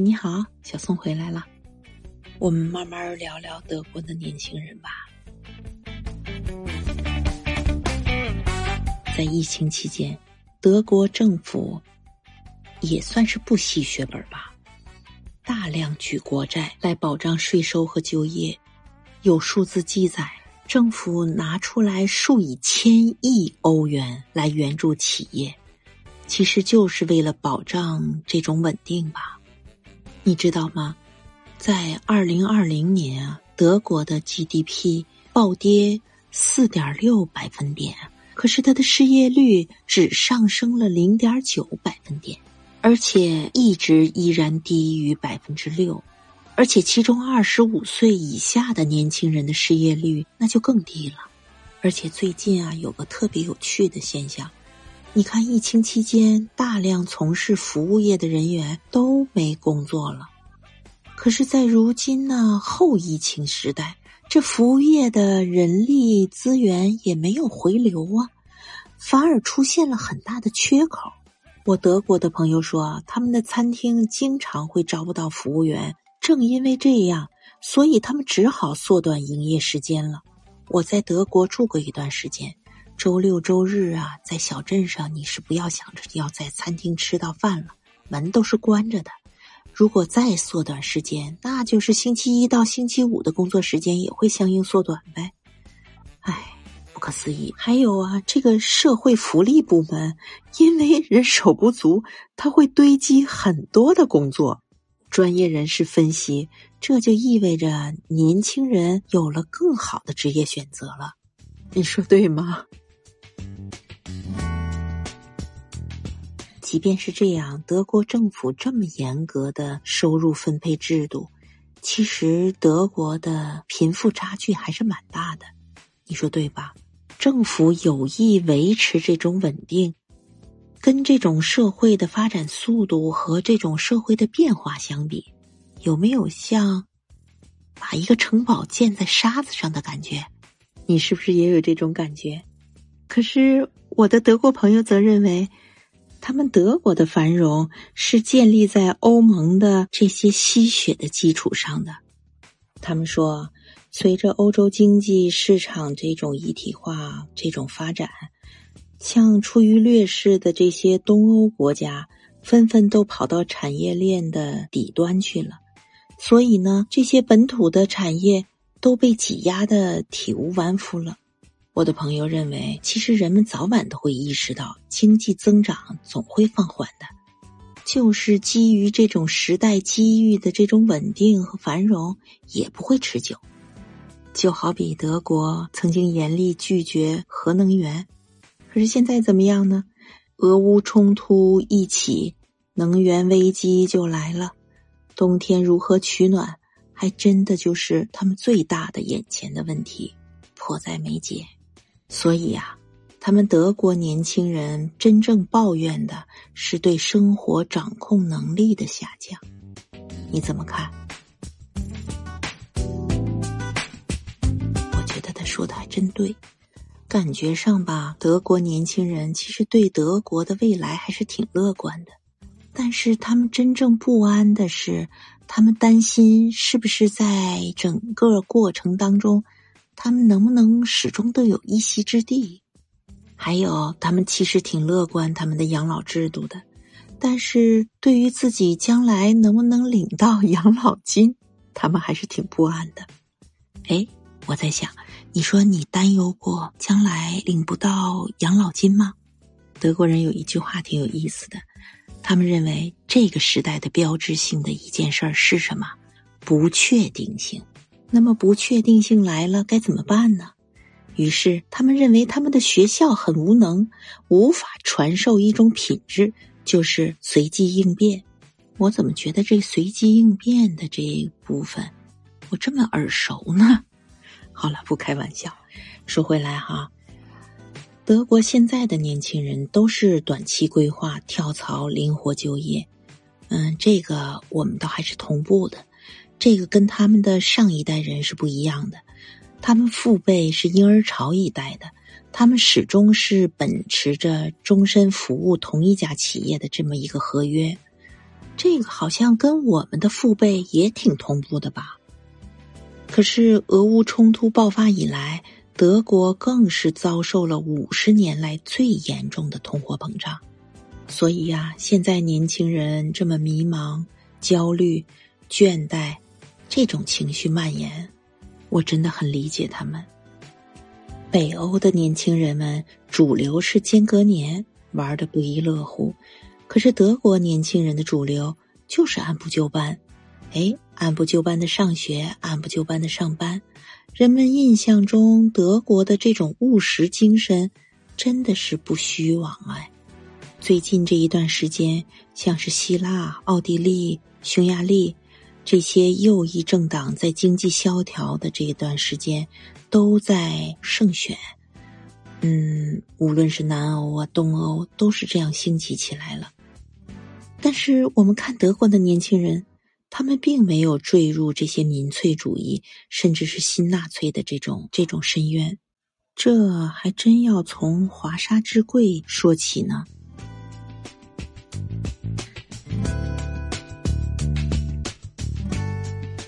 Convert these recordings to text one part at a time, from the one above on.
你好，小宋回来了。我们慢慢聊聊德国的年轻人吧。在疫情期间，德国政府也算是不惜血本吧，大量举国债来保障税收和就业。有数字记载，政府拿出来数以千亿欧元来援助企业，其实就是为了保障这种稳定吧。你知道吗？在二零二零年啊，德国的 GDP 暴跌四点六百分点，可是它的失业率只上升了零点九百分点，而且一直依然低于百分之六，而且其中二十五岁以下的年轻人的失业率那就更低了，而且最近啊有个特别有趣的现象，你看疫情期间大量从事服务业的人员都没工作了。可是，在如今呢后疫情时代，这服务业的人力资源也没有回流啊，反而出现了很大的缺口。我德国的朋友说，他们的餐厅经常会招不到服务员，正因为这样，所以他们只好缩短营业时间了。我在德国住过一段时间，周六周日啊，在小镇上你是不要想着要在餐厅吃到饭了，门都是关着的。如果再缩短时间，那就是星期一到星期五的工作时间也会相应缩短呗。唉，不可思议。还有啊，这个社会福利部门因为人手不足，他会堆积很多的工作。专业人士分析，这就意味着年轻人有了更好的职业选择了。你说对吗？即便是这样，德国政府这么严格的收入分配制度，其实德国的贫富差距还是蛮大的，你说对吧？政府有意维持这种稳定，跟这种社会的发展速度和这种社会的变化相比，有没有像把一个城堡建在沙子上的感觉？你是不是也有这种感觉？可是我的德国朋友则认为。他们德国的繁荣是建立在欧盟的这些吸血的基础上的。他们说，随着欧洲经济市场这种一体化这种发展，像处于劣势的这些东欧国家，纷纷都跑到产业链的底端去了。所以呢，这些本土的产业都被挤压的体无完肤了。我的朋友认为，其实人们早晚都会意识到，经济增长总会放缓的，就是基于这种时代机遇的这种稳定和繁荣也不会持久。就好比德国曾经严厉拒绝核能源，可是现在怎么样呢？俄乌冲突一起，能源危机就来了，冬天如何取暖，还真的就是他们最大的眼前的问题，迫在眉睫。所以呀，他们德国年轻人真正抱怨的是对生活掌控能力的下降。你怎么看？我觉得他说的还真对。感觉上吧，德国年轻人其实对德国的未来还是挺乐观的。但是他们真正不安的是，他们担心是不是在整个过程当中。他们能不能始终都有一席之地？还有，他们其实挺乐观他们的养老制度的，但是对于自己将来能不能领到养老金，他们还是挺不安的。哎，我在想，你说你担忧过将来领不到养老金吗？德国人有一句话挺有意思的，他们认为这个时代的标志性的一件事儿是什么？不确定性。那么不确定性来了，该怎么办呢？于是他们认为他们的学校很无能，无法传授一种品质，就是随机应变。我怎么觉得这随机应变的这一部分，我这么耳熟呢？好了，不开玩笑。说回来哈，德国现在的年轻人都是短期规划、跳槽、灵活就业。嗯，这个我们倒还是同步的。这个跟他们的上一代人是不一样的，他们父辈是婴儿潮一代的，他们始终是秉持着终身服务同一家企业的这么一个合约，这个好像跟我们的父辈也挺同步的吧？可是俄乌冲突爆发以来，德国更是遭受了五十年来最严重的通货膨胀。所以呀，现在年轻人这么迷茫、焦虑、倦怠，这种情绪蔓延，我真的很理解他们。北欧的年轻人们主流是间隔年，玩的不亦乐乎。可是德国年轻人的主流就是按部就班，哎，按部就班的上学，按部就班的上班。人们印象中德国的这种务实精神，真的是不虚妄哎。最近这一段时间，像是希腊、奥地利、匈牙利这些右翼政党在经济萧条的这一段时间。都在胜选，嗯，无论是南欧啊、东欧，都是这样兴起起来了。但是我们看德国的年轻人，他们并没有坠入这些民粹主义，甚至是新纳粹的这种这种深渊。这还真要从华沙之贵说起呢。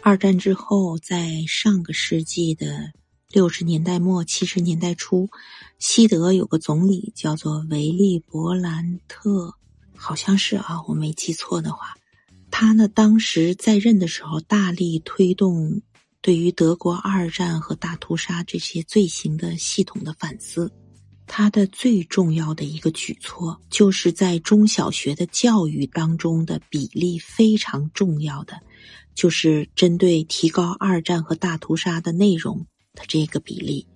二战之后，在上个世纪的。六十年代末七十年代初，西德有个总理叫做维利伯兰特，好像是啊，我没记错的话，他呢当时在任的时候，大力推动对于德国二战和大屠杀这些罪行的系统的反思。他的最重要的一个举措，就是在中小学的教育当中的比例非常重要的，就是针对提高二战和大屠杀的内容。的这个比例，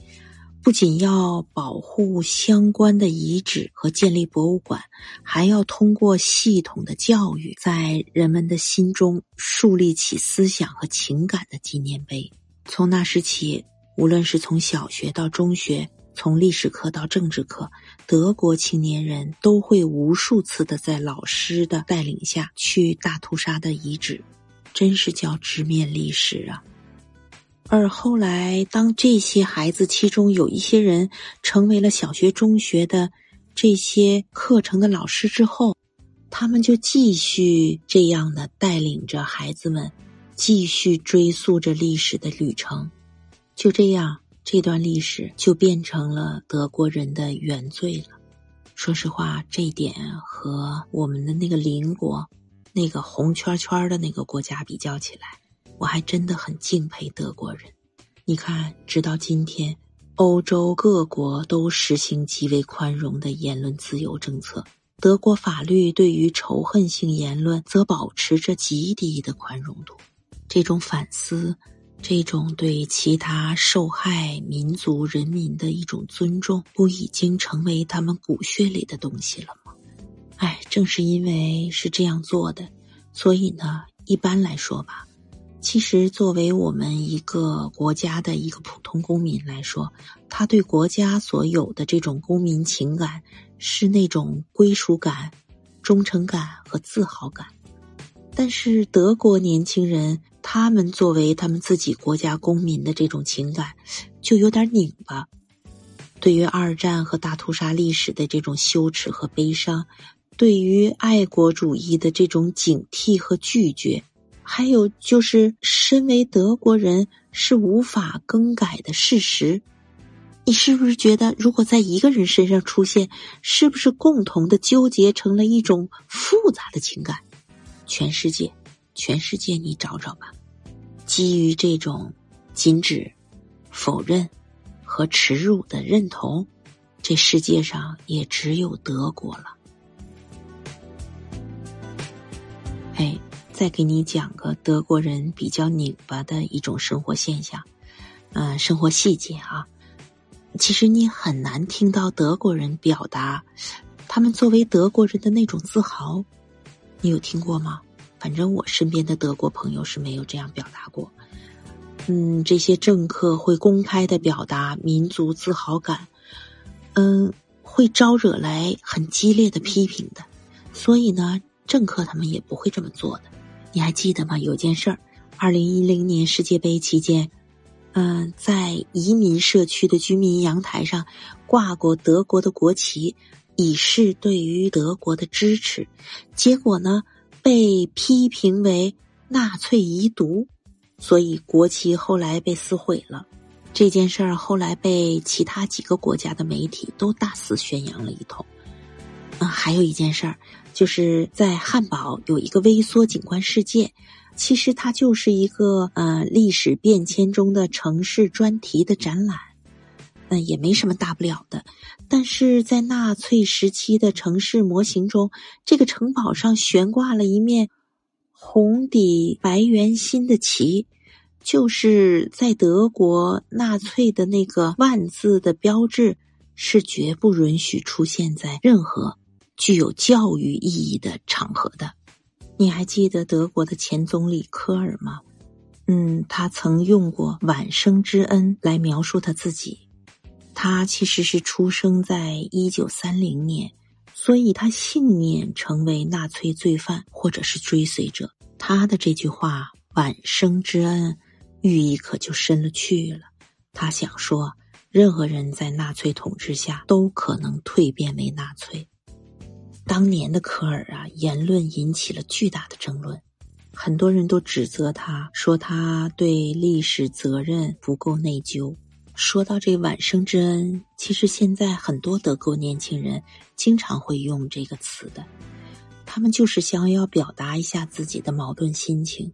不仅要保护相关的遗址和建立博物馆，还要通过系统的教育，在人们的心中树立起思想和情感的纪念碑。从那时起，无论是从小学到中学，从历史课到政治课，德国青年人都会无数次的在老师的带领下去大屠杀的遗址，真是叫直面历史啊！而后来，当这些孩子其中有一些人成为了小学、中学的这些课程的老师之后，他们就继续这样的带领着孩子们，继续追溯着历史的旅程。就这样，这段历史就变成了德国人的原罪了。说实话，这一点和我们的那个邻国，那个红圈圈的那个国家比较起来。我还真的很敬佩德国人。你看，直到今天，欧洲各国都实行极为宽容的言论自由政策，德国法律对于仇恨性言论则保持着极低的宽容度。这种反思，这种对其他受害民族人民的一种尊重，不已经成为他们骨血里的东西了吗？哎，正是因为是这样做的，所以呢，一般来说吧。其实，作为我们一个国家的一个普通公民来说，他对国家所有的这种公民情感，是那种归属感、忠诚感和自豪感。但是，德国年轻人他们作为他们自己国家公民的这种情感，就有点拧巴。对于二战和大屠杀历史的这种羞耻和悲伤，对于爱国主义的这种警惕和拒绝。还有就是，身为德国人是无法更改的事实。你是不是觉得，如果在一个人身上出现，是不是共同的纠结成了一种复杂的情感？全世界，全世界，你找找吧。基于这种禁止、否认和耻辱的认同，这世界上也只有德国了。哎。再给你讲个德国人比较拧巴的一种生活现象，嗯，生活细节啊。其实你很难听到德国人表达他们作为德国人的那种自豪，你有听过吗？反正我身边的德国朋友是没有这样表达过。嗯，这些政客会公开的表达民族自豪感，嗯，会招惹来很激烈的批评的。所以呢，政客他们也不会这么做的。你还记得吗？有件事儿，二零一零年世界杯期间，嗯，在移民社区的居民阳台上挂过德国的国旗，以示对于德国的支持。结果呢，被批评为纳粹遗毒，所以国旗后来被撕毁了。这件事儿后来被其他几个国家的媒体都大肆宣扬了一通。啊，还有一件事儿，就是在汉堡有一个微缩景观世界，其实它就是一个呃历史变迁中的城市专题的展览。嗯，也没什么大不了的，但是在纳粹时期的城市模型中，这个城堡上悬挂了一面红底白圆心的旗，就是在德国纳粹的那个万字的标志是绝不允许出现在任何具有教育意义的场合的。你还记得德国的前总理科尔吗？嗯，他曾用过晚生之恩来描述他自己。他其实是出生在一九三零年，所以他信念成为纳粹罪犯或者是追随者。他的这句话“晚生之恩”，寓意可就深了去了。他想说，任何人在纳粹统治下都可能蜕变为纳粹。当年的科尔啊，言论引起了巨大的争论，很多人都指责他说他对历史责任不够内疚。说到这晚生之恩，其实现在很多德国年轻人经常会用这个词的，他们就是想要表达一下自己的矛盾心情。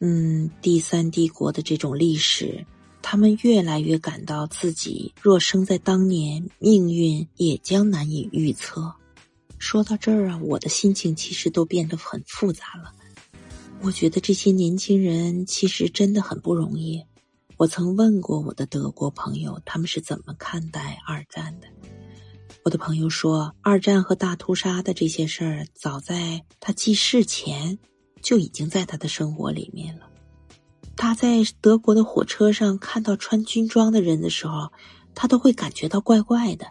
嗯，第三帝国的这种历史，他们越来越感到自己若生在当年，命运也将难以预测。说到这儿啊，我的心情其实都变得很复杂了。我觉得这些年轻人其实真的很不容易。我曾问过我的德国朋友，他们是怎么看待二战的？我的朋友说，二战和大屠杀的这些事儿，早在他记事前就已经在他的生活里面了。他在德国的火车上看到穿军装的人的时候，他都会感觉到怪怪的。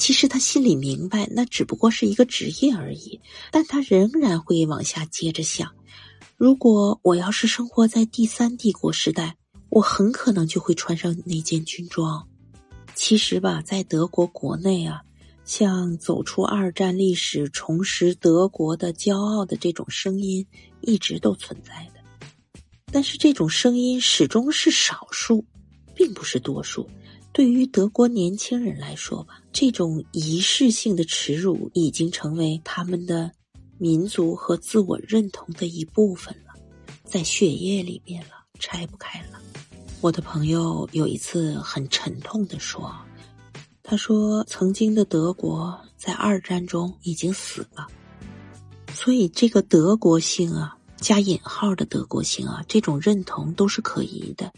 其实他心里明白，那只不过是一个职业而已，但他仍然会往下接着想：如果我要是生活在第三帝国时代。我很可能就会穿上那件军装。其实吧，在德国国内啊，像走出二战历史、重拾德国的骄傲的这种声音，一直都存在的。但是这种声音始终是少数，并不是多数。对于德国年轻人来说吧，这种仪式性的耻辱已经成为他们的民族和自我认同的一部分了，在血液里面了，拆不开了。我的朋友有一次很沉痛地说：“他说，曾经的德国在二战中已经死了，所以这个德国性啊，加引号的德国性啊，这种认同都是可疑的。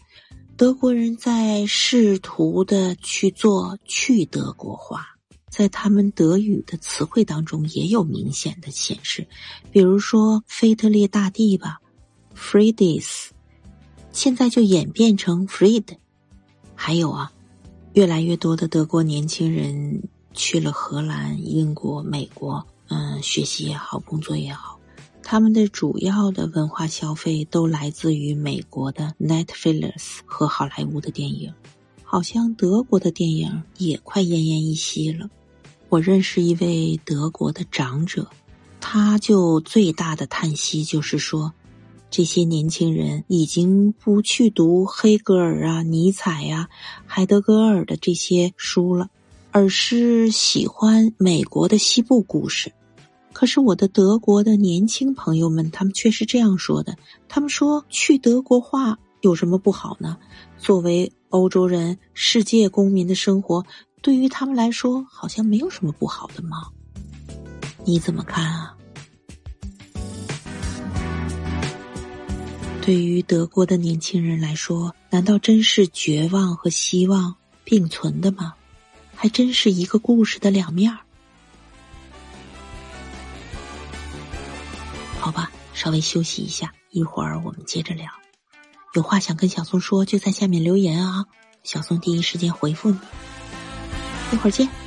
德国人在试图的去做去德国化，在他们德语的词汇当中也有明显的显示，比如说腓特烈大帝吧，Friedis。”现在就演变成 Freed，还有啊，越来越多的德国年轻人去了荷兰、英国、美国，嗯，学习也好，工作也好，他们的主要的文化消费都来自于美国的 Netflix 和好莱坞的电影，好像德国的电影也快奄奄一息了。我认识一位德国的长者，他就最大的叹息就是说。这些年轻人已经不去读黑格尔啊、尼采呀、海德格尔的这些书了，而是喜欢美国的西部故事。可是我的德国的年轻朋友们，他们却是这样说的：他们说去德国化有什么不好呢？作为欧洲人、世界公民的生活，对于他们来说好像没有什么不好的吗？你怎么看啊？对于德国的年轻人来说，难道真是绝望和希望并存的吗？还真是一个故事的两面儿。稍微休息一下，一会儿我们接着聊。有话想跟小松说，就在下面留言啊，小松第一时间回复你。一会儿见。